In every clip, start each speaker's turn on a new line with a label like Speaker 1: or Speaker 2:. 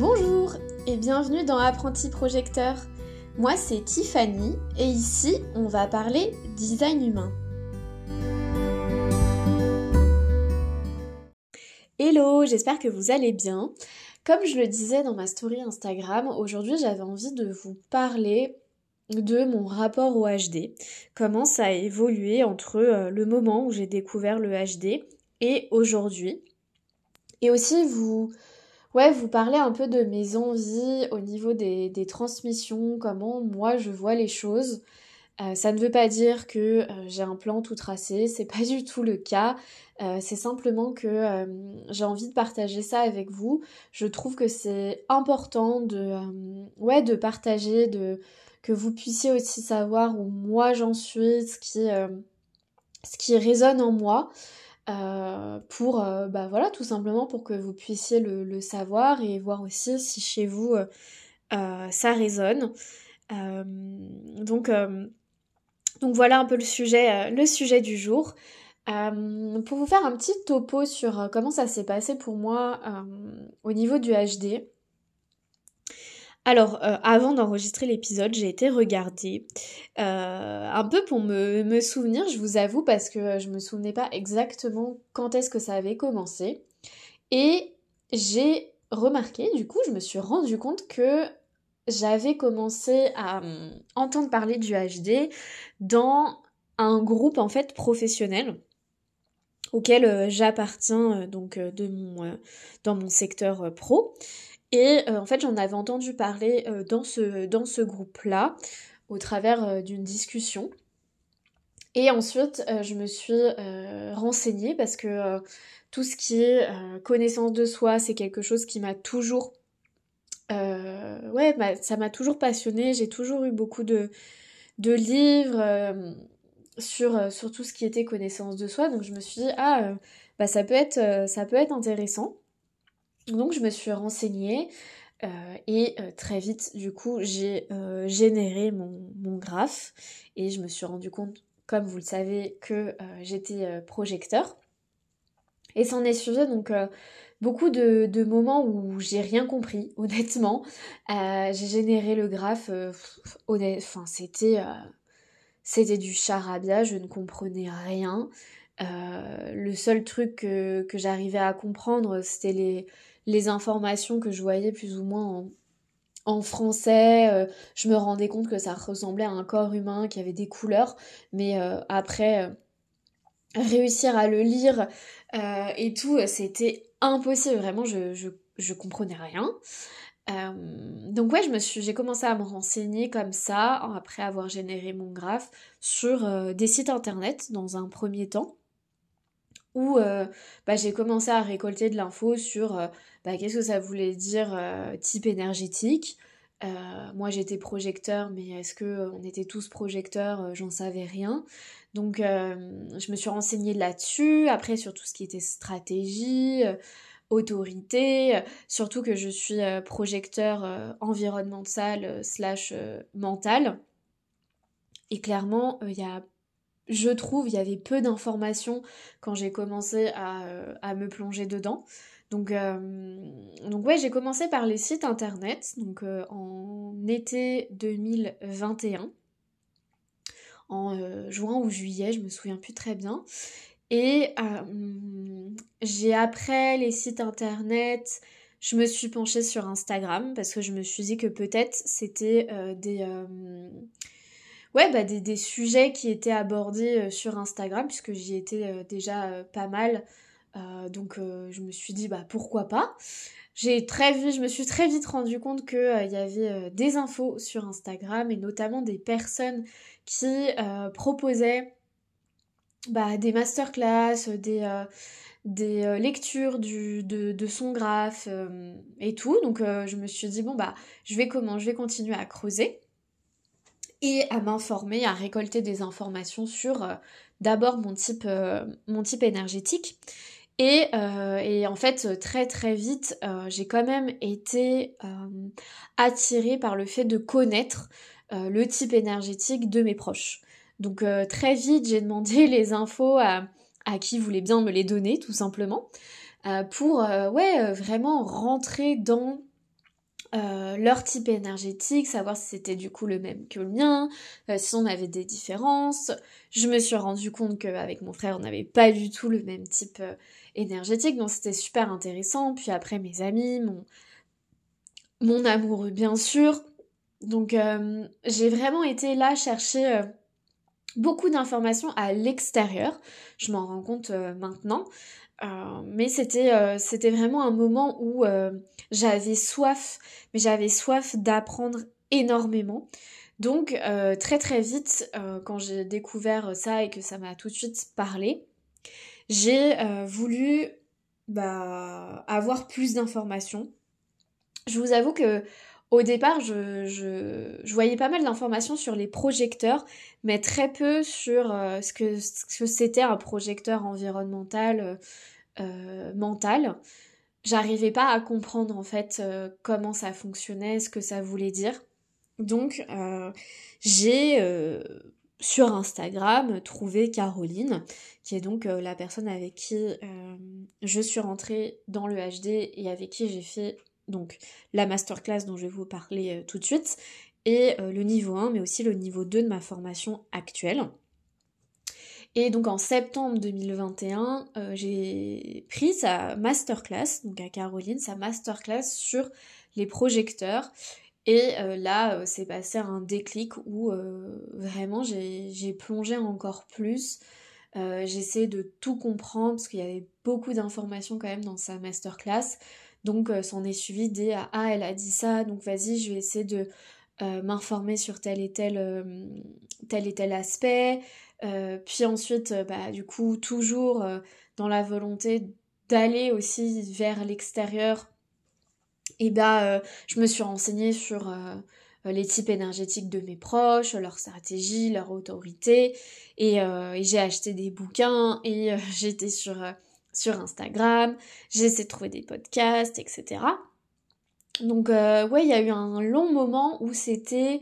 Speaker 1: Bonjour et bienvenue dans Apprenti Projecteur. Moi c'est Tiffany et ici on va parler design humain. Hello, j'espère que vous allez bien. Comme je le disais dans ma story Instagram, aujourd'hui j'avais envie de vous parler de mon rapport au HD, comment ça a évolué entre euh, le moment où j'ai découvert le HD et aujourd'hui. Et aussi vous, ouais, vous parler un peu de mes envies au niveau des, transmissions, comment moi je vois les choses. Euh, ça ne veut pas dire que euh, j'ai un plan tout tracé, c'est pas du tout le cas. Euh, c'est simplement que j'ai envie de partager ça avec vous. Je trouve que c'est important de, ouais, de partager, de que vous puissiez aussi savoir où moi j'en suis, ce qui, ce qui résonne en moi. Euh, pour, euh, bah voilà, tout simplement pour que vous puissiez le, savoir et voir aussi si chez vous euh, ça résonne. donc, donc voilà un peu le sujet, le sujet du jour. pour vous faire un petit topo sur comment ça s'est passé pour moi au niveau du HD. Alors, euh, avant d'enregistrer l'épisode, j'ai été regarder euh, un peu pour me, souvenir, je vous avoue, parce que je me souvenais pas exactement quand est-ce que ça avait commencé. Et j'ai remarqué, du coup, je me suis rendu compte que j'avais commencé à hum, entendre parler du HD dans un groupe en fait professionnel auquel euh, j'appartiens donc dans mon secteur pro. Et euh, en fait, j'en avais entendu parler euh, dans ce, dans ce groupe-là, au travers euh, d'une discussion. Et ensuite, je me suis renseignée parce que tout ce qui est connaissance de soi, c'est quelque chose qui m'a toujours... ouais, ça m'a toujours passionnée. J'ai toujours eu beaucoup de, de livres sur, sur tout ce qui était connaissance de soi. Donc je me suis dit, ah, bah, ça, peut être, ça peut être intéressant. Donc je me suis renseignée euh, et euh, très vite du coup j'ai euh, généré mon, graphe et je me suis rendu compte, comme vous le savez, que j'étais projecteur. Et s'en est suivi donc beaucoup de, moments où j'ai rien compris, honnêtement. j'ai généré le graphe, enfin c'était du charabia, je ne comprenais rien. le seul truc que j'arrivais à comprendre, c'était les, les informations que je voyais plus ou moins en, français. Euh, je me rendais compte que ça ressemblait à un corps humain qui avait des couleurs, mais euh, après euh, réussir à le lire et tout, c'était impossible. Vraiment, je, je, comprenais rien. donc ouais, je me suis, j'ai commencé à me renseigner comme ça après avoir généré mon graphe sur des sites internet dans un premier temps où euh, bah, j'ai commencé à récolter de l'info sur euh, bah, qu'est-ce que ça voulait dire euh, type énergétique. moi j'étais projecteur, mais est-ce que on était tous projecteurs J'en savais rien. Donc je me suis renseignée là-dessus, après sur tout ce qui était stratégie, autorité, surtout que je suis projecteur environnemental slash mental. Et clairement, il y a je trouve, il y avait peu d'informations quand j'ai commencé à, euh, me plonger dedans. Donc, euh, donc ouais, j'ai commencé par les sites internet, donc euh, en été 2021, en juin ou juillet, je me souviens plus très bien. Et j'ai après les sites internet, je me suis penchée sur Instagram parce que je me suis dit que peut-être c'était des ouais, bah, des, sujets qui étaient abordés euh, sur Instagram, puisque j'y étais euh, déjà euh, pas mal. donc je me suis dit, bah pourquoi pas? J'ai très vite, je me suis très vite rendu compte qu'il y avait des infos sur Instagram et notamment des personnes qui proposaient bah, des masterclass, des, des lectures du, de, de, son graphe et tout. Donc je me suis dit bon bah je vais comment, je vais continuer à creuser et à m'informer, à récolter des informations sur euh, d'abord mon type, euh, mon type énergétique. Et, euh, et, en fait, très très vite, j'ai quand même été attirée par le fait de connaître le type énergétique de mes proches. Donc très vite, j'ai demandé les infos à, à, qui voulait bien me les donner, tout simplement, pour ouais vraiment rentrer dans euh, leur type énergétique, savoir si c'était du coup le même que le mien, euh, si on avait des différences. Je me suis rendu compte qu'avec mon frère, on n'avait pas du tout le même type euh, énergétique, donc c'était super intéressant. Puis après, mes amis, mon, mon amoureux, bien sûr. Donc j'ai vraiment été là chercher beaucoup d'informations à l'extérieur. Je m'en rends compte maintenant. Euh, mais c'était euh, c'était vraiment un moment où euh, j'avais soif, mais j'avais soif d'apprendre énormément. Donc très très vite, quand j'ai découvert ça et que ça m'a tout de suite parlé, j'ai voulu bah, avoir plus d'informations. Je vous avoue que au départ, je, voyais pas mal d'informations sur les projecteurs, mais très peu sur ce que ce que c'était un projecteur environnemental, euh, mentale. J'arrivais pas à comprendre en fait euh, comment ça fonctionnait, ce que ça voulait dire. Donc euh, j'ai sur Instagram trouvé Caroline, qui est donc la personne avec qui je suis rentrée dans le HD et avec qui j'ai fait donc la masterclass dont je vais vous parler tout de suite, et le niveau 1, mais aussi le niveau 2 de ma formation actuelle. Et donc en septembre 2021, euh, j'ai pris sa masterclass, donc à Caroline, sa masterclass sur les projecteurs. Et euh, là, euh, c'est passé un déclic où vraiment j'ai plongé encore plus. J'essaie de tout comprendre parce qu'il y avait beaucoup d'informations quand même dans sa masterclass. Donc s'en est suivi des ah elle a dit ça, donc vas-y je vais essayer de m'informer sur tel et tel tel et tel aspect. Euh, puis ensuite, euh, bah, du coup, toujours euh, dans la volonté d'aller aussi vers l'extérieur, et bah, je me suis renseignée sur les types énergétiques de mes proches, leur stratégie, leur autorité, et, j'ai acheté des bouquins, et j'étais sur, sur Instagram, j'ai essayé de trouver des podcasts, etc. Donc ouais, il y a eu un long moment où c'était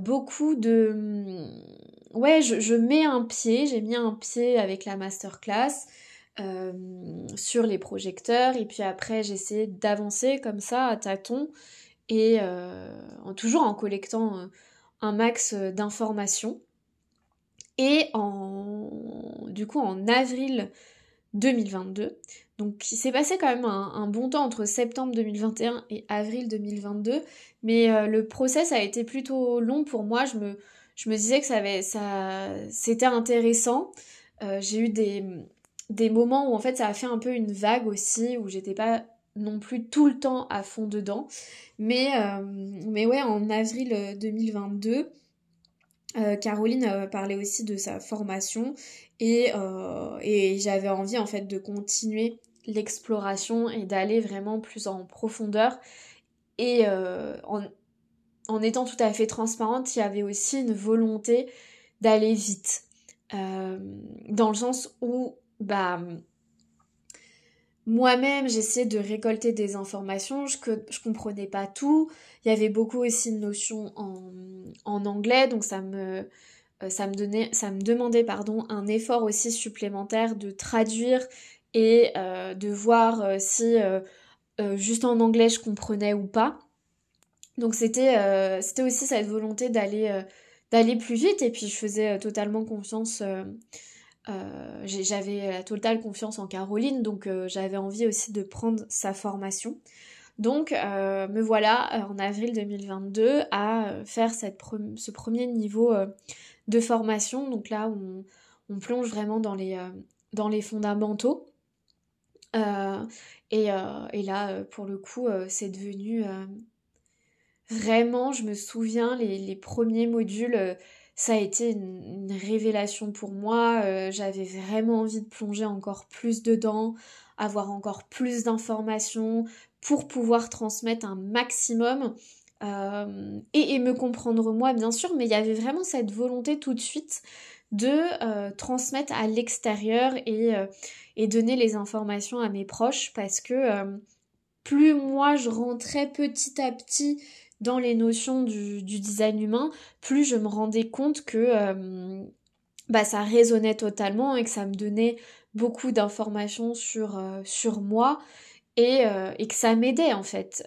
Speaker 1: beaucoup de ouais, je, mets un pied, j'ai mis un pied avec la masterclass euh, sur les projecteurs et puis après j'essaie d'avancer comme ça à tâtons et euh, toujours en collectant euh, un max d'informations. Et en, du coup en avril 2022, donc il s'est passé quand même un, bon temps entre septembre 2021 et avril 2022, mais le process a été plutôt long pour moi. Je me, je me disais que ça avait, ça, c'était intéressant. Euh, j'ai eu des, des moments où en fait ça a fait un peu une vague aussi, où j'étais pas non plus tout le temps à fond dedans. Mais, euh, mais ouais, en avril 2022, euh, Caroline parlait aussi de sa formation et, et j'avais envie en fait de continuer l'exploration et d'aller vraiment plus en profondeur et en, en étant tout à fait transparente, il y avait aussi une volonté d'aller vite. Euh, dans le sens où, bah, moi-même, j'essayais de récolter des informations, je, je comprenais pas tout. Il y avait beaucoup aussi de notions en, anglais, donc ça me, euh, ça me, donnait, ça me demandait pardon, un effort aussi supplémentaire de traduire et euh, de voir si juste en anglais je comprenais ou pas. Donc c'était euh, c'était aussi cette volonté d'aller euh, d'aller plus vite et puis je faisais euh, totalement confiance j'avais la totale confiance en Caroline donc j'avais envie aussi de prendre sa formation. Donc me voilà en avril 2022 à faire ce premier niveau de formation donc là on, on plonge vraiment dans les fondamentaux. et, là, pour le coup, c'est devenu Vraiment, je me souviens, les, premiers modules, euh, ça a été une, révélation pour moi. Euh, j'avais vraiment envie de plonger encore plus dedans, avoir encore plus d'informations pour pouvoir transmettre un maximum. Euh, et, me comprendre moi bien sûr, mais il y avait vraiment cette volonté tout de suite de transmettre à l'extérieur et, donner les informations à mes proches parce que plus moi je rentrais petit à petit dans les notions du, design humain, plus je me rendais compte que euh, bah, ça résonnait totalement et que ça me donnait beaucoup d'informations sur, euh, sur moi et, et que ça m'aidait en fait.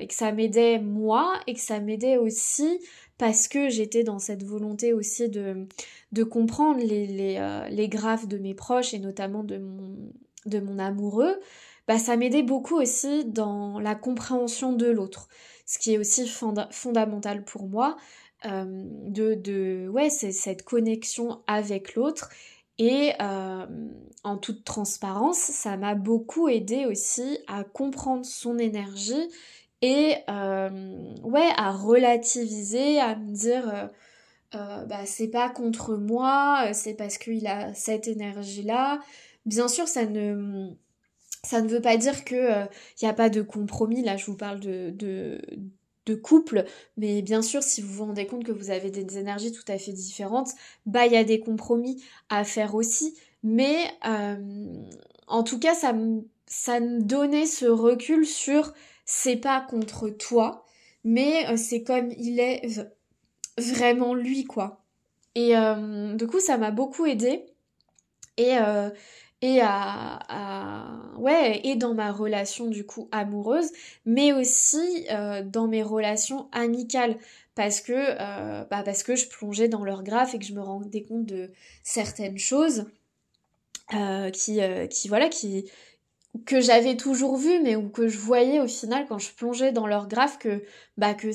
Speaker 1: Et que ça m'aidait moi et que ça m'aidait aussi parce que j'étais dans cette volonté aussi de, de comprendre les, les, les graphes de mes proches et notamment de mon, de mon amoureux, bah ça m'aidait beaucoup aussi dans la compréhension de l'autre, ce qui est aussi fondamental pour moi, euh, de, ouais c'est cette connexion avec l'autre. Et euh, en toute transparence ça m'a beaucoup aidé aussi à comprendre son énergie et euh, ouais à relativiser à me dire bah c'est pas contre moi c'est parce qu'il a cette énergie là bien sûr ça ne ça ne veut pas dire que il n'y a pas de compromis là je vous parle de, de couple, mais bien sûr, si vous vous rendez compte que vous avez des énergies tout à fait différentes, bah il y a des compromis à faire aussi. Mais euh, en tout cas, ça me ça me donnait ce recul sur c'est pas contre toi, mais euh, c'est comme il est vraiment lui quoi. Et euh, du coup, ça m'a beaucoup aidé. Et et dans ma relation du coup amoureuse mais aussi euh, dans mes relations amicales. Parce que euh, bah parce que je plongeais dans leur graphe et que je me rendais compte de certaines choses euh, qui voilà qui que j'avais toujours vu mais que je voyais au final quand je plongeais dans leur graphe que bah que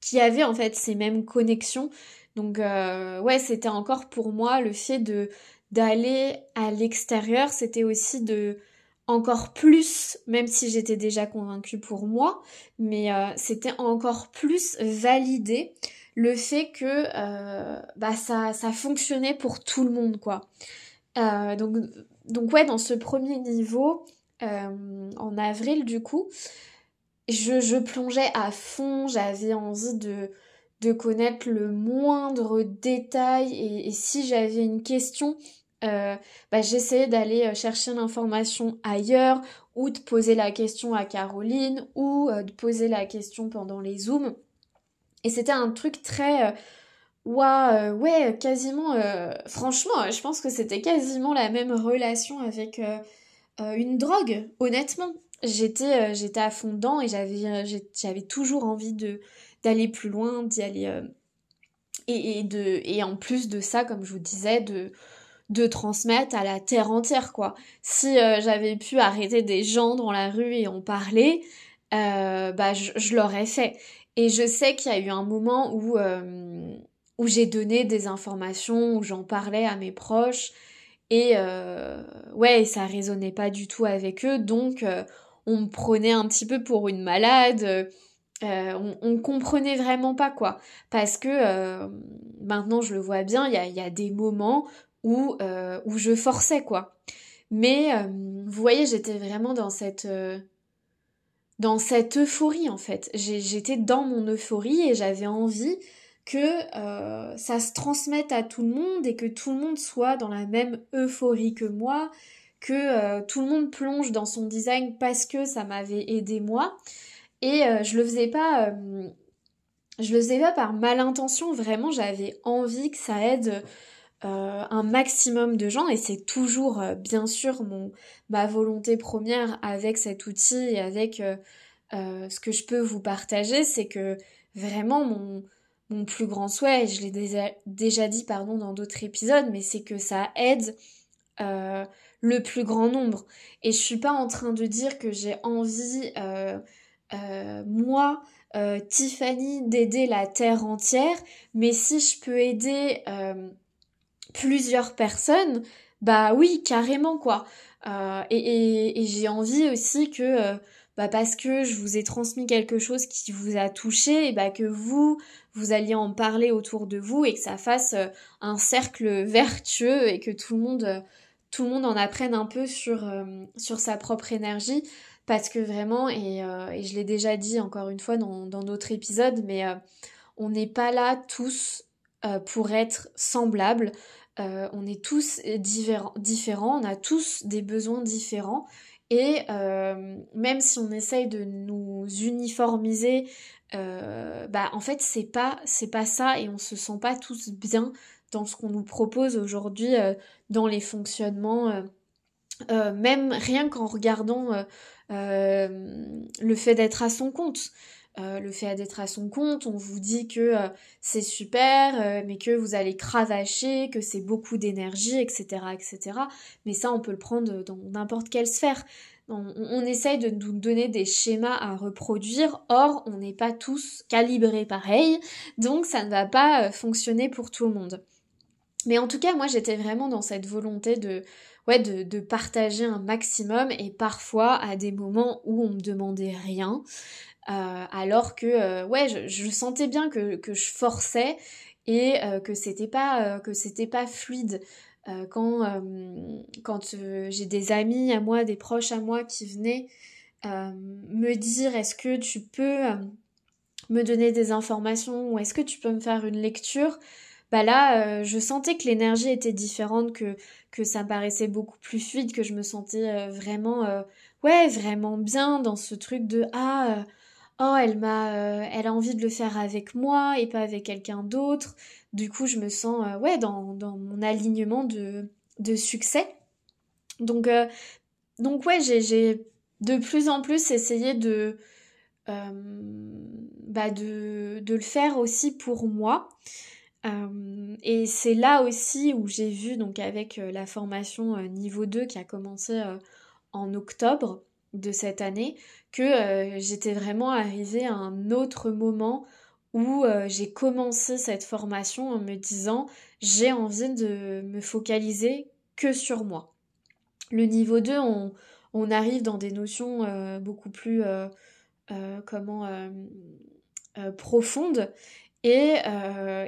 Speaker 1: qui avait en fait ces mêmes connexions. Donc ouais c'était encore pour moi le fait de d'aller à l'extérieur, c'était aussi de encore plus, même si j'étais déjà convaincue pour moi, mais euh, c'était encore plus valider le fait que euh, bah ça, ça fonctionnait pour tout le monde quoi. Euh, donc, donc ouais, dans ce premier niveau, en avril du coup, je, je plongeais à fond, j'avais envie de, de connaître le moindre détail et, et si j'avais une question, euh, bah, j'essayais d'aller euh, chercher l'information ailleurs ou de poser la question à Caroline ou euh, de poser la question pendant les zooms. Et c'était un truc très... Ouais, quasiment... franchement, je pense que c'était quasiment la même relation avec une drogue, honnêtement. J'étais j'étais à fond dedans et j'avais toujours envie d'aller plus loin, d'y aller... De, et en plus de ça, comme je vous disais, de de transmettre à la terre entière quoi. Si euh, j'avais pu arrêter des gens dans la rue et en parler, euh, bah je, l'aurais fait. Et je sais qu'il y a eu un moment où euh, j'ai donné des informations, où j'en parlais à mes proches et ouais ça résonnait pas du tout avec eux donc on me prenait un petit peu pour une malade. on, comprenait vraiment pas quoi parce que maintenant je le vois bien il y a, des moments où, euh, je forçais quoi. Mais euh, vous voyez, j'étais vraiment dans cette euh, dans cette euphorie en fait. J'étais dans mon euphorie et j'avais envie que ça se transmette à tout le monde et que tout le monde soit dans la même euphorie que moi, que tout le monde plonge dans son design parce que ça m'avait aidé moi. Et je le faisais pas je le faisais pas par malintention, vraiment j'avais envie que ça aide euh, un maximum de gens et c'est toujours euh, bien sûr mon ma volonté première avec cet outil et avec euh, ce que je peux vous partager c'est que vraiment mon mon plus grand souhait et je l'ai déjà, déjà dit pardon dans d'autres épisodes mais c'est que ça aide le plus grand nombre. Et je suis pas en train de dire que j'ai envie moi Tiffany d'aider la terre entière mais si je peux aider plusieurs personnes, bah oui, carrément quoi. Euh, et, j'ai envie aussi que, euh, bah parce que je vous ai transmis quelque chose qui vous a touché, et bah que vous, vous alliez en parler autour de vous et que ça fasse euh, un cercle vertueux et que tout le monde, tout le monde en apprenne un peu sur, sur sa propre énergie. Parce que vraiment, et, et je l'ai déjà dit encore une fois dans d'autres épisodes, mais on n'est pas là tous pour être semblables. Euh, on est tous différents, on a tous des besoins différents. Et euh, même si on essaye de nous uniformiser, euh, bah en fait c'est pas c'est pas ça et on se sent pas tous bien dans ce qu'on nous propose aujourd'hui dans les fonctionnements même rien qu'en regardant le fait d'être à son compte. Le fait d'être à son compte, on vous dit que c'est super, mais que vous allez cravacher, que c'est beaucoup d'énergie, etc., etc. Mais ça, on peut le prendre dans n'importe quelle sphère. On, essaye de nous donner des schémas à reproduire, or on n'est pas tous calibrés pareil, donc ça ne va pas euh, fonctionner pour tout le monde. Mais en tout cas, moi j'étais vraiment dans cette volonté de, ouais, de, partager un maximum et parfois à des moments où on me demandait rien, euh, alors que euh, ouais, je, sentais bien que, je forçais et que c'était pas que c'était pas fluide. Euh, quand euh, quand euh, j'ai des amis à moi, des proches à moi qui venaient me dire est-ce que tu peux me donner des informations ou est-ce que tu peux me faire une lecture? Bah là je sentais que l'énergie était différente que que ça me paraissait beaucoup plus fluide que je me sentais vraiment ouais vraiment bien dans ce truc de ah oh elle m'a elle a envie de le faire avec moi et pas avec quelqu'un d'autre du coup, je me sens euh, ouais dans, mon alignement de, succès. Donc, euh, donc ouais, j'ai de plus en plus essayé de, euh, bah de, le faire aussi pour moi. et c'est là aussi où j'ai vu, donc avec la formation niveau 2 qui a commencé en octobre de cette année, que j'étais vraiment arrivée à un autre moment où euh, j'ai commencé cette formation en me disant j'ai envie de me focaliser que sur moi. Le niveau 2, on, on arrive dans des notions euh, beaucoup plus euh, comment profondes et,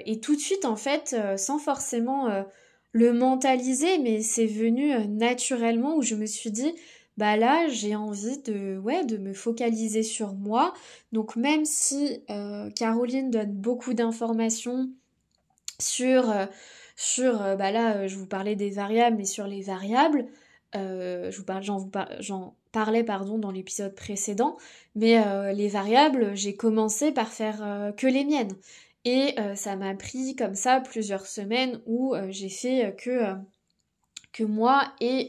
Speaker 1: et, tout de suite en fait sans forcément le mentaliser mais c'est venu naturellement où je me suis dit bah là j'ai envie de ouais de me focaliser sur moi. Donc même si euh, Caroline donne beaucoup d'informations sur euh, sur euh, bah là je vous parlais des variables mais sur les variables je vous parle j'en j'en parlais pardon dans l'épisode précédent mais les variables j'ai commencé par faire que les miennes. Et ça m'a pris comme ça plusieurs semaines où j'ai fait que que moi et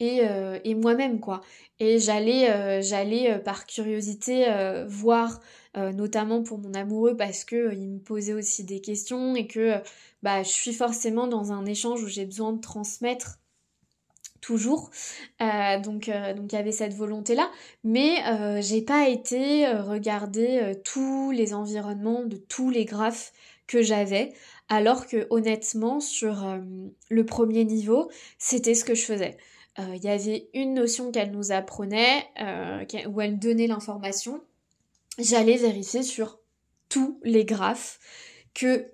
Speaker 1: euh, et, moi-même quoi. Et j'allais euh, j'allais euh, par curiosité voir notamment pour mon amoureux parce que il me posait aussi des questions et que bah je suis forcément dans un échange où j'ai besoin de transmettre toujours. donc donc il y avait cette volonté là, mais j'ai pas été regarder tous les environnements de tous les graphes que j'avais, alors que honnêtement sur le premier niveau, c'était ce que je faisais. Euh, il y avait une notion qu'elle nous apprenait, euh, où elle donnait l'information. J'allais vérifier sur tous les graphes que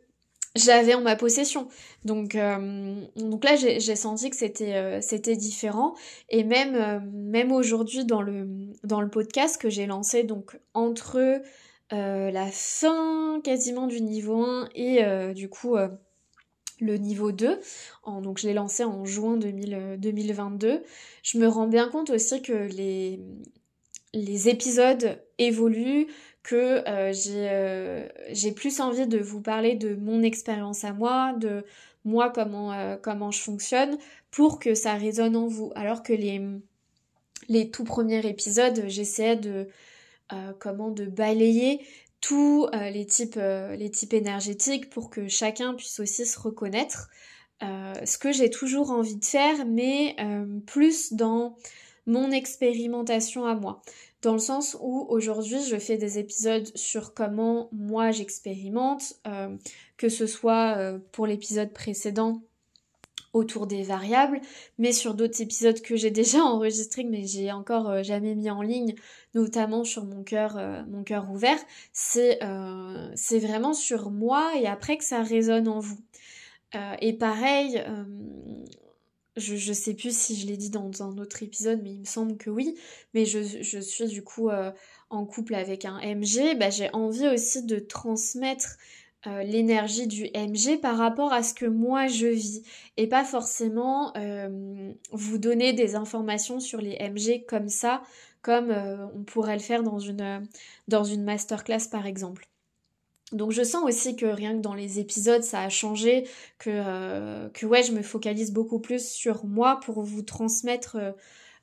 Speaker 1: j'avais en ma possession. Donc, euh, donc là, j'ai senti que c'était différent. Et même, même aujourd'hui, dans le, dans le podcast que j'ai lancé, donc entre la fin quasiment du niveau 1 et du coup le niveau 2. donc je l'ai lancé en juin 2022. Euh, je me rends bien compte aussi que les, les épisodes évoluent, que euh, euh, j'ai plus envie de vous parler de mon expérience à moi, de moi comment, comment je fonctionne, pour que ça résonne en vous. Alors que les, les tout premiers épisodes, j'essayais de... comment de balayer tous euh, les, types, euh, les types énergétiques pour que chacun puisse aussi se reconnaître. Euh, ce que j'ai toujours envie de faire, mais plus dans mon expérimentation à moi. Dans le sens où aujourd'hui je fais des épisodes sur comment moi j'expérimente, que ce soit pour l'épisode précédent autour des variables, mais sur d'autres épisodes que j'ai déjà enregistrés mais j'ai encore euh, jamais mis en ligne, notamment sur mon cœur euh, mon cœur ouvert, c'est euh, c'est vraiment sur moi et après que ça résonne en vous. et pareil, je, je sais plus si je l'ai dit dans un autre épisode, mais il me semble que oui, mais je, je suis du coup en couple avec un MG, bah, j'ai envie aussi de transmettre euh, l'énergie du MG par rapport à ce que moi je vis et pas forcément euh, vous donner des informations sur les MG comme ça comme euh, on pourrait le faire dans une dans une masterclass par exemple. Donc je sens aussi que rien que dans les épisodes ça a changé, que, que ouais je me focalise beaucoup plus sur moi pour vous transmettre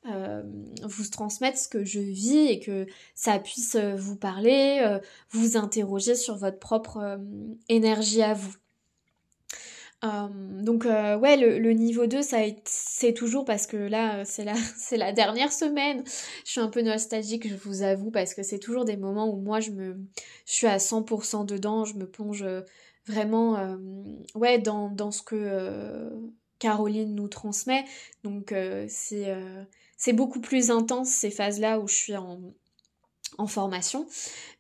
Speaker 1: euh, euh, vous transmettre ce que je vis et que ça puisse vous parler, vous interroger sur votre propre énergie à vous. Euh, donc euh, ouais, le, niveau 2, ça c'est toujours parce que là, c'est la, la dernière semaine. Je suis un peu nostalgique, je vous avoue, parce que c'est toujours des moments où moi, je me, je suis à 100% dedans, je me plonge euh, vraiment, ouais, dans, dans ce que Caroline nous transmet. Donc c'est, c'est beaucoup plus intense ces phases-là où je suis en, formation.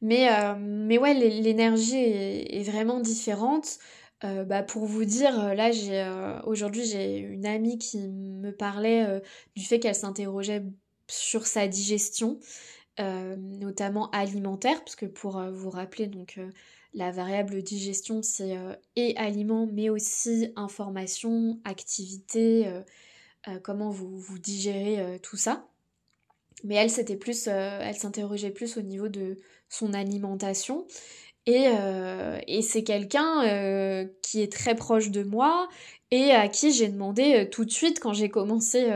Speaker 1: Mais, mais ouais, l'énergie est, vraiment différente. Euh, bah, pour vous dire, euh, là, j'ai euh, aujourd'hui j'ai une amie qui me parlait du fait qu'elle s'interrogeait sur sa digestion, notamment alimentaire, parce que pour vous rappeler, donc la variable digestion, c'est et aliment, mais aussi information, activité, comment vous, vous digérez tout ça. Mais elle, c'était plus, elle s'interrogeait plus au niveau de son alimentation. Euh, et, c'est quelqu'un euh, qui est très proche de moi et à qui j'ai demandé euh, tout de suite quand j'ai commencé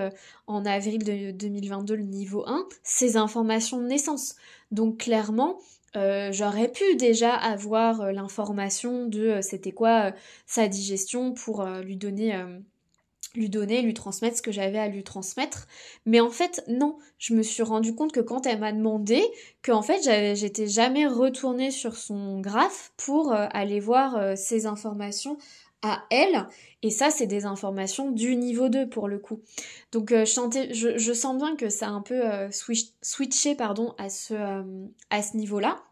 Speaker 1: en avril de 2022 le niveau 1 ces informations de naissance. Donc clairement, j'aurais pu déjà avoir l'information de c'était quoi sa digestion pour lui donner lui donner, lui transmettre ce que j'avais à lui transmettre. Mais en fait, non. Je me suis rendu compte que quand elle m'a demandé, que en fait, j'étais jamais retournée sur son graphe pour euh, aller voir euh, ses informations à elle. Et ça, c'est des informations du niveau 2 pour le coup. Donc, euh, je, sens bien que ça a un peu switché à ce, à ce niveau-là.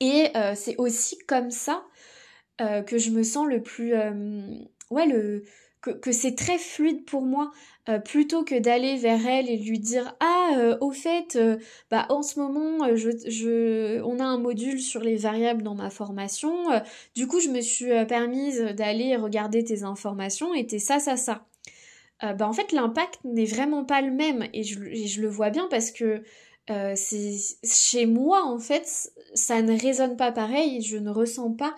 Speaker 1: Et c'est aussi comme ça que je me sens le plus... ouais, le que, c'est très fluide pour moi euh, plutôt que d'aller vers elle et lui dire ah euh, au fait euh, bah en ce moment je, on a un module sur les variables dans ma formation du coup je me suis permise d'aller regarder tes informations et t'es ça ça ça bah en fait l'impact n'est vraiment pas le même et je, le vois bien parce que chez moi en fait ça ne résonne pas pareil je ne ressens pas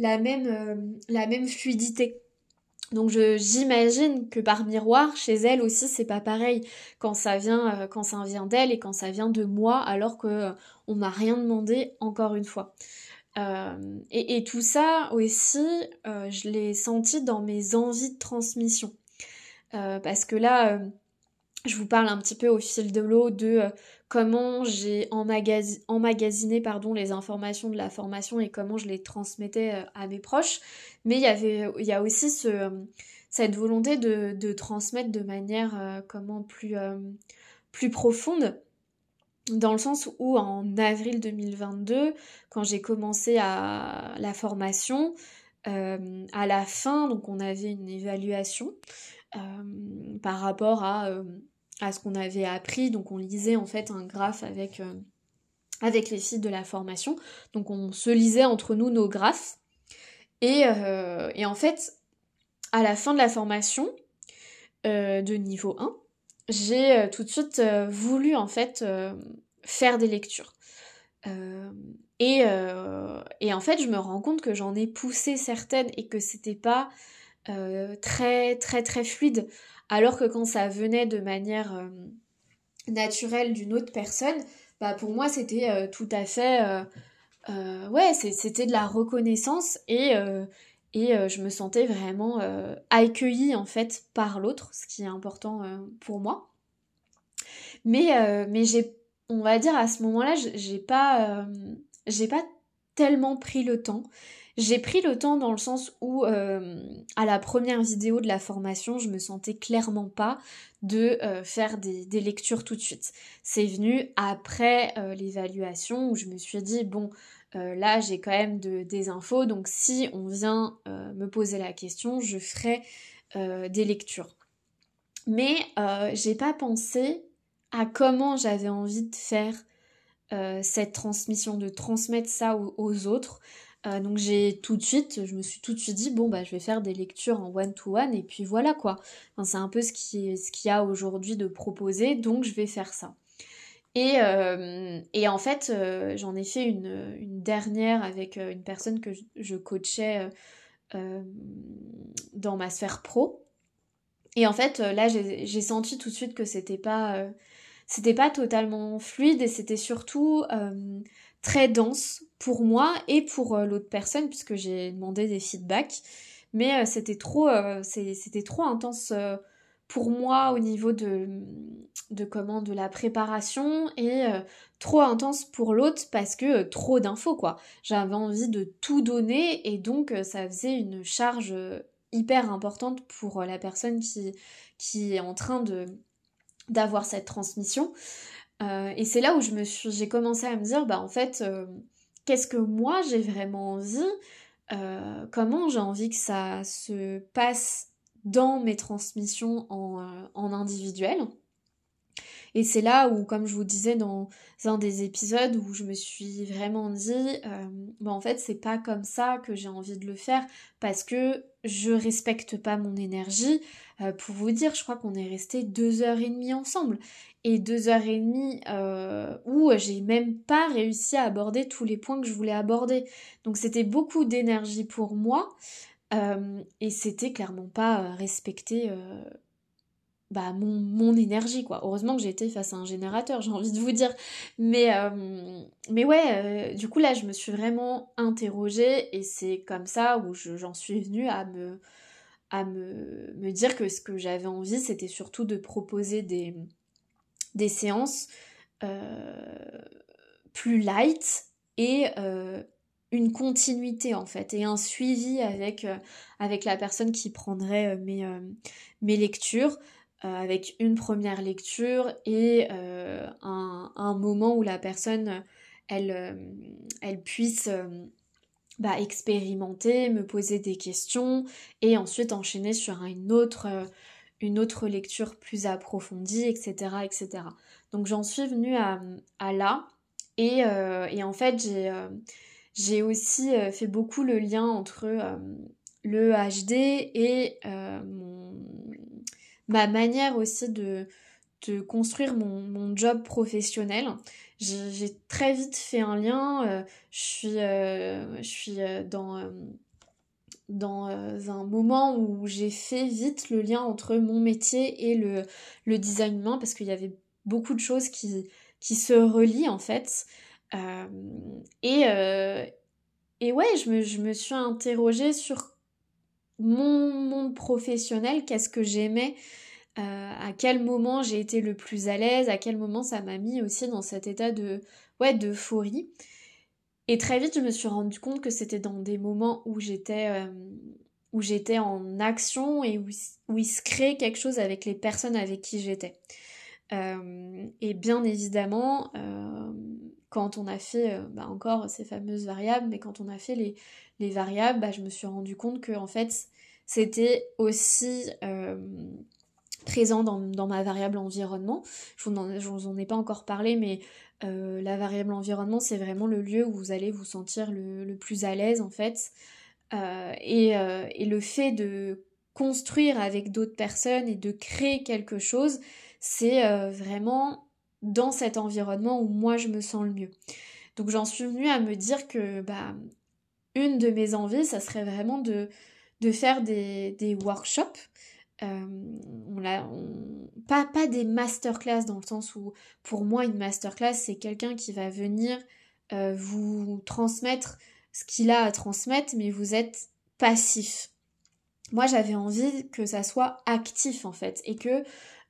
Speaker 1: la même la même fluidité donc j'imagine que par miroir, chez elle aussi, c'est pas pareil quand ça vient euh, vient d'elle et quand ça vient de moi, alors que euh, on m'a rien demandé encore une fois. Euh, et, tout ça aussi, je l'ai senti dans mes envies de transmission, parce que là, je vous parle un petit peu au fil de l'eau de comment j'ai emmagasiné pardon, les informations de la formation et comment je les transmettais euh, à mes proches. Mais il y avait, il y a aussi ce, cette volonté de, transmettre de manière euh, comment plus, euh, plus profonde dans le sens où en avril 2022, quand j'ai commencé à la formation, à la fin, donc on avait une évaluation par rapport à à ce qu'on avait appris. Donc on lisait en fait un graphe avec, euh, avec les sites de la formation. Donc on se lisait entre nous nos graphes. Et, euh, et en fait, à la fin de la formation euh, de niveau 1, j'ai tout de suite voulu en fait faire des lectures. Et, et, en fait, je me rends compte que j'en ai poussé certaines et que c'était pas très très très fluide. Alors que quand ça venait de manière euh, naturelle d'une autre personne, bah pour moi c'était euh, tout à fait... Euh, ouais, c'était de la reconnaissance et, et je me sentais vraiment accueillie en fait par l'autre, ce qui est important pour moi. Mais, mais j'ai, on va dire à ce moment-là, j'ai pas, j'ai pas tellement pris le temps. J'ai pris le temps dans le sens où euh, à la première vidéo de la formation, je me sentais clairement pas de euh, faire des, lectures tout de suite. C'est venu après euh, l'évaluation où je me suis dit bon là j'ai quand même des infos donc si on vient me poser la question, je ferai des lectures. Mais j'ai pas pensé à comment j'avais envie de faire cette transmission, de transmettre ça aux autres. Euh, donc j'ai tout de suite, je me suis tout de suite dit bon bah je vais faire des lectures en one to one et puis voilà quoi. c'est un peu ce ce qu'il y a aujourd'hui de proposer, donc je vais faire ça. Et, et en fait, j'en ai fait une, une, dernière avec une personne que je, coachais dans ma sphère pro. Et en fait, là, j'ai senti tout de suite que c'était pas, c'était pas totalement fluide et c'était surtout très dense pour moi et pour l'autre personne puisque j'ai demandé des feedbacks. Mais c'était trop, c'était trop intense pour moi au niveau de, de comment de la préparation et euh, trop intense pour l'autre parce que euh, trop d'infos quoi. J'avais envie de tout donner et donc euh, ça faisait une charge hyper importante pour la personne qui, qui est en train de d'avoir cette transmission. et c'est là où je me j'ai commencé à me dire bah en fait qu'est-ce que moi j'ai vraiment envie comment j'ai envie que ça se passe dans mes transmissions en, euh, individuel. Et c'est là où, comme je vous disais dans un des épisodes, où je me suis vraiment dit, euh, bah, en fait, c'est pas comme ça que j'ai envie de le faire parce que je respecte pas mon énergie. Euh, pour vous dire, je crois qu'on est resté deux heures et demie ensemble. Et deux heures et demie euh, où j'ai même pas réussi à aborder tous les points que je voulais aborder. Donc c'était beaucoup d'énergie pour moi. Et c'était clairement pas respecter bah, mon, énergie, quoi. Heureusement que été face à un générateur, j'ai envie de vous dire. Mais, mais ouais, du coup, là, je me suis vraiment interrogée et c'est comme ça où j'en suis venue à me, dire que ce que j'avais envie, c'était surtout de proposer des, séances plus light et une continuité en fait et un suivi avec, euh, la personne qui prendrait euh, euh, mes lectures avec une première lecture et un, un, moment où la personne elle, elle puisse bah, expérimenter, me poser des questions et ensuite enchaîner sur une autre, une autre lecture plus approfondie, etc. etc. Donc j'en suis venue à, à là et, et en fait j'ai j'ai aussi euh, fait beaucoup le lien entre euh, le HD et euh, ma manière aussi de, de construire mon, mon, job professionnel. J'ai très vite fait un lien. je suis, je suis dans, dans un moment où j'ai fait vite le lien entre mon métier et le, le design humain parce qu'il y avait beaucoup de choses qui, qui se relient en fait. Euh, et, euh, et ouais, je me, je me suis interrogée sur mon monde professionnel, qu'est-ce que j'aimais, euh, à quel moment j'ai été le plus à l'aise, à quel moment ça m'a mis aussi dans cet état de ouais d'euphorie. Et très vite, je me suis rendu compte que c'était dans des moments où j'étais où j'étais en action et où, où, il se crée quelque chose avec les personnes avec qui j'étais. et bien évidemment, quand on a fait euh, bah, encore ces fameuses variables, mais quand on a fait les, les variables, bah, je me suis rendu compte que en fait c'était aussi euh, présent dans, dans, ma variable environnement. Je vous, vous en ai pas encore parlé, mais euh, la variable environnement, c'est vraiment le lieu où vous allez vous sentir le, le plus à l'aise en fait. et, et, le fait de construire avec d'autres personnes et de créer quelque chose, c'est vraiment dans cet environnement où moi je me sens le mieux. Donc j'en suis venue à me dire que bah, une de mes envies, ça serait vraiment de, de faire des, workshops. Euh, pas, pas des masterclass dans le sens où pour moi une masterclass c'est quelqu'un qui va venir euh, vous transmettre ce qu'il a à transmettre mais vous êtes passif. Moi j'avais envie que ça soit actif en fait et que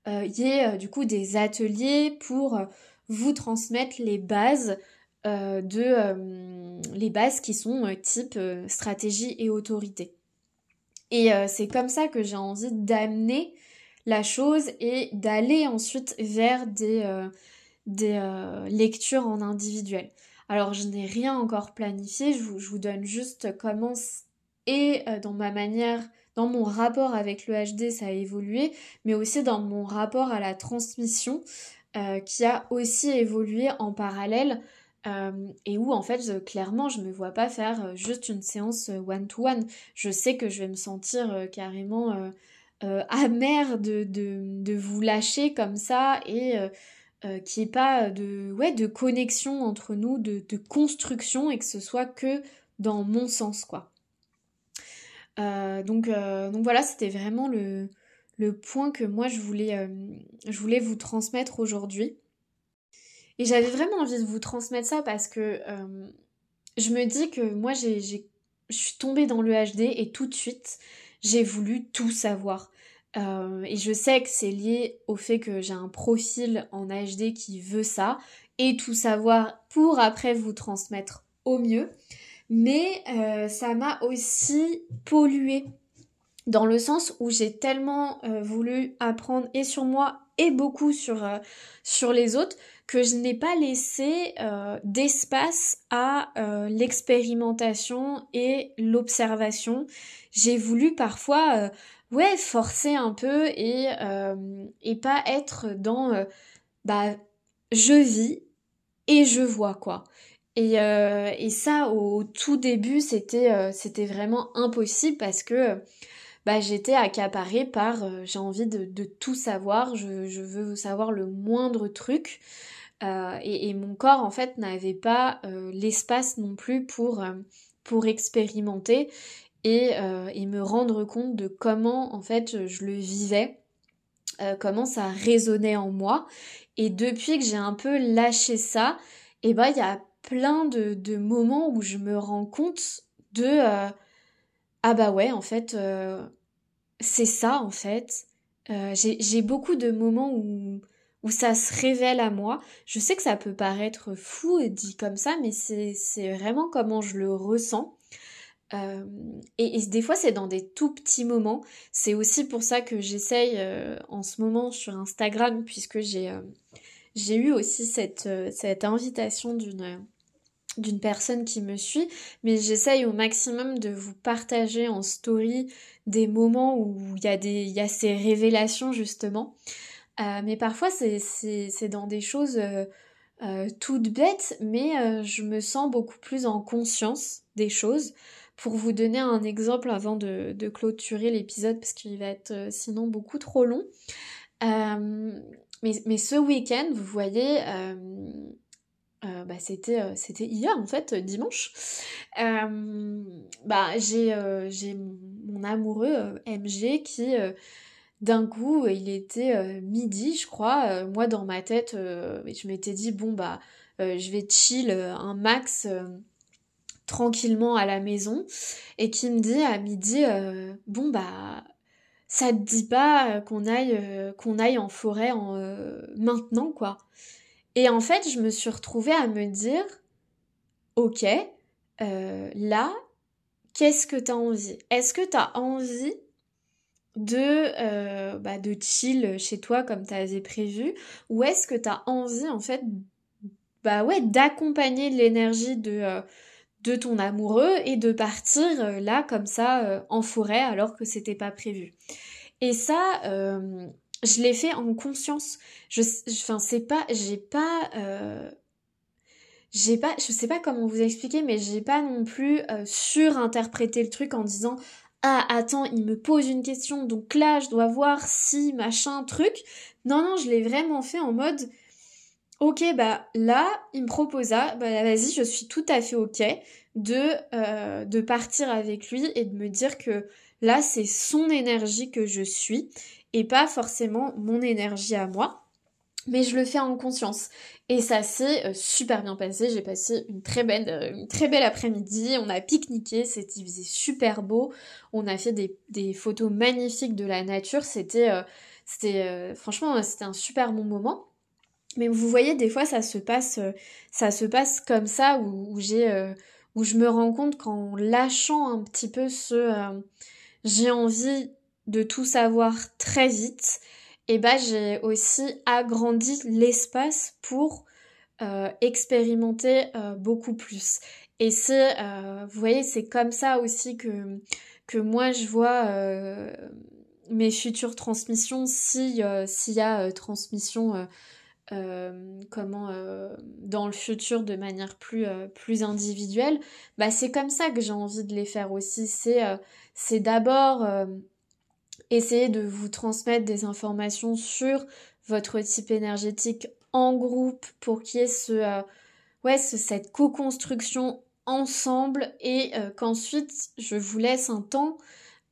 Speaker 1: il euh, y ait euh, du coup des ateliers pour euh, vous transmettre les bases de les bases qui sont type stratégie et autorité. Et c'est comme ça que j'ai envie d'amener la chose et d'aller ensuite vers des, des lectures en individuel. Alors je n'ai rien encore planifié, je vous, je vous donne juste comment et dans ma manière dans mon rapport avec le HD, ça a évolué, mais aussi dans mon rapport à la transmission, euh, qui a aussi évolué en parallèle. Euh, et où en fait clairement je me vois pas faire euh, juste une séance one to one je sais que je vais me sentir carrément amère de, de, de, vous lâcher comme ça et qu'il n'y ait pas de, ouais, de connexion entre nous, de, construction, et que ce soit que dans mon sens, quoi. Euh, donc, euh, donc voilà, c'était vraiment le, point que moi je voulais, je voulais vous transmettre aujourd'hui. Et j'avais vraiment envie de vous transmettre ça parce que je me dis que moi j'ai, je suis tombée dans le HD et tout de suite j'ai voulu tout savoir. Euh, et je sais que c'est lié au fait que j'ai un profil en HD qui veut ça et tout savoir pour après vous transmettre au mieux. Mais euh, ça m'a aussi pollué dans le sens où j'ai tellement euh, voulu apprendre et sur moi et beaucoup sur, sur les autres que je n'ai pas laissé d'espace à l'expérimentation et l'observation. J'ai voulu parfois ouais, forcer un peu et, euh, et pas être dans euh, bah je vis et je vois quoi. Et, euh, et ça au tout début c'était c'était vraiment impossible parce que bah j'étais accaparée par j'ai envie de, tout savoir, je, veux savoir le moindre truc. Et, et, mon corps en fait n'avait pas l'espace non plus pour, pour expérimenter euh, et, me rendre compte de comment en fait je le vivais, euh, comment ça résonnait en moi. Et depuis que j'ai un peu lâché ça, et eh ben il y a plein de, moments où je me rends compte de euh, ah bah ouais en fait c'est ça en fait. j'ai beaucoup de moments où où ça se révèle à moi. Je sais que ça peut paraître fou et dit comme ça, mais c'est vraiment comment je le ressens. Euh, et, des fois, c'est dans des tout petits moments. C'est aussi pour ça que j'essaye euh, en ce moment sur Instagram, puisque j'ai euh, j'ai eu aussi cette, cette invitation d'une d'une personne qui me suit, mais j'essaye au maximum de vous partager en story des moments où il y a des il y a ces révélations justement. mais parfois c'est c'est dans des choses toutes bêtes, mais je me sens beaucoup plus en conscience des choses. Pour vous donner un exemple avant de, clôturer l'épisode, parce qu'il va être euh, sinon beaucoup trop long. Euh, mais, ce week-end, vous voyez, euh, bah, c'était, c'était hier en fait, dimanche. bah, j'ai, mon, amoureux MG qui d'un coup, il était midi, je crois. moi, dans ma tête, je m'étais dit, bon, bah, je vais chill un max tranquillement à la maison et qui me dit à midi euh, bon bah ça te dit pas qu'on aille euh, qu'on aille en forêt en, euh, maintenant quoi? Et en fait je me suis retrouvée à me dire ok là qu'est-ce que t'as envie? Est-ce que t'as envie de bah, de chill chez toi comme t'avais prévu? Ou est-ce que t'as envie en fait bah ouais d'accompagner l'énergie de de ton amoureux et de partir euh, là comme ça euh, en forêt alors que c'était pas prévu? Et ça, euh, je l'ai fait en conscience. Je, enfin, c'est pas, j'ai pas, j'ai pas, je sais pas comment vous expliquer, mais j'ai pas non plus surinterprété le truc en disant ah attends, il me pose une question, donc là je dois voir si machin truc. Non non, je l'ai vraiment fait en mode Ok, bah là, il me proposa, bah vas-y, je suis tout à fait ok de, euh, de partir avec lui et de me dire que là, c'est son énergie que je suis pas forcément mon énergie à moi. Mais je le fais en conscience. Et ça s'est euh, super bien passé. J'ai passé une très belle, euh, une très belle après-midi. On a pique-niqué. C'était, il super beau. On a fait des, photos magnifiques de la nature. C'était, c'était, franchement, c'était un super bon moment. Mais vous voyez, des fois, ça se passe, euh, ça se passe comme ça, où, j'ai, euh, où je me rends compte qu'en lâchant un petit peu ce, euh, j'ai envie de tout savoir très vite, et eh ben j'ai aussi agrandi l'espace pour expérimenter beaucoup plus. Et c'est, vous voyez, c'est comme ça aussi que que moi je vois mes futures transmissions. Si s'il y a transmission euh, comment euh, dans le futur de manière plus euh, plus individuelle bah c'est comme ça que j'ai envie de les faire aussi. C'est c'est d'abord essayer de vous transmettre des informations sur votre type énergétique en groupe, pour qu'il y ait ce, ouais, cette co-construction ensemble et qu'ensuite je vous laisse un temps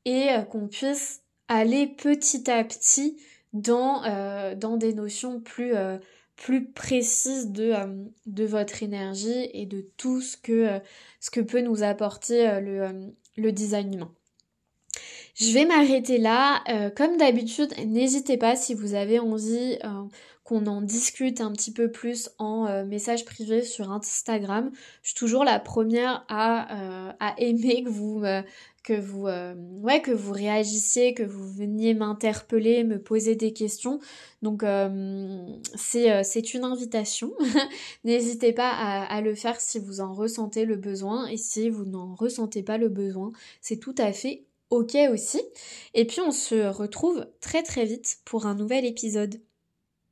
Speaker 1: et qu'on puisse aller petit à petit dans, dans des notions plus plus précises de, de votre énergie et de tout ce que, ce que peut nous apporter le, le design humain. Je vais m'arrêter là. Euh, comme d'habitude, n'hésitez pas si vous avez envie euh, qu'on en discute un petit peu plus en euh, message privé sur Instagram. Je suis toujours la première à, à aimer que vous que vous ouais que vous réagissiez, que vous veniez m'interpeller, me poser des questions. Donc c'est c'est une invitation. N'hésitez pas à, à le faire si vous en ressentez le besoin et si vous n'en ressentez pas le besoin, c'est tout à fait ok aussi. Et puis on se retrouve très très vite pour un nouvel épisode.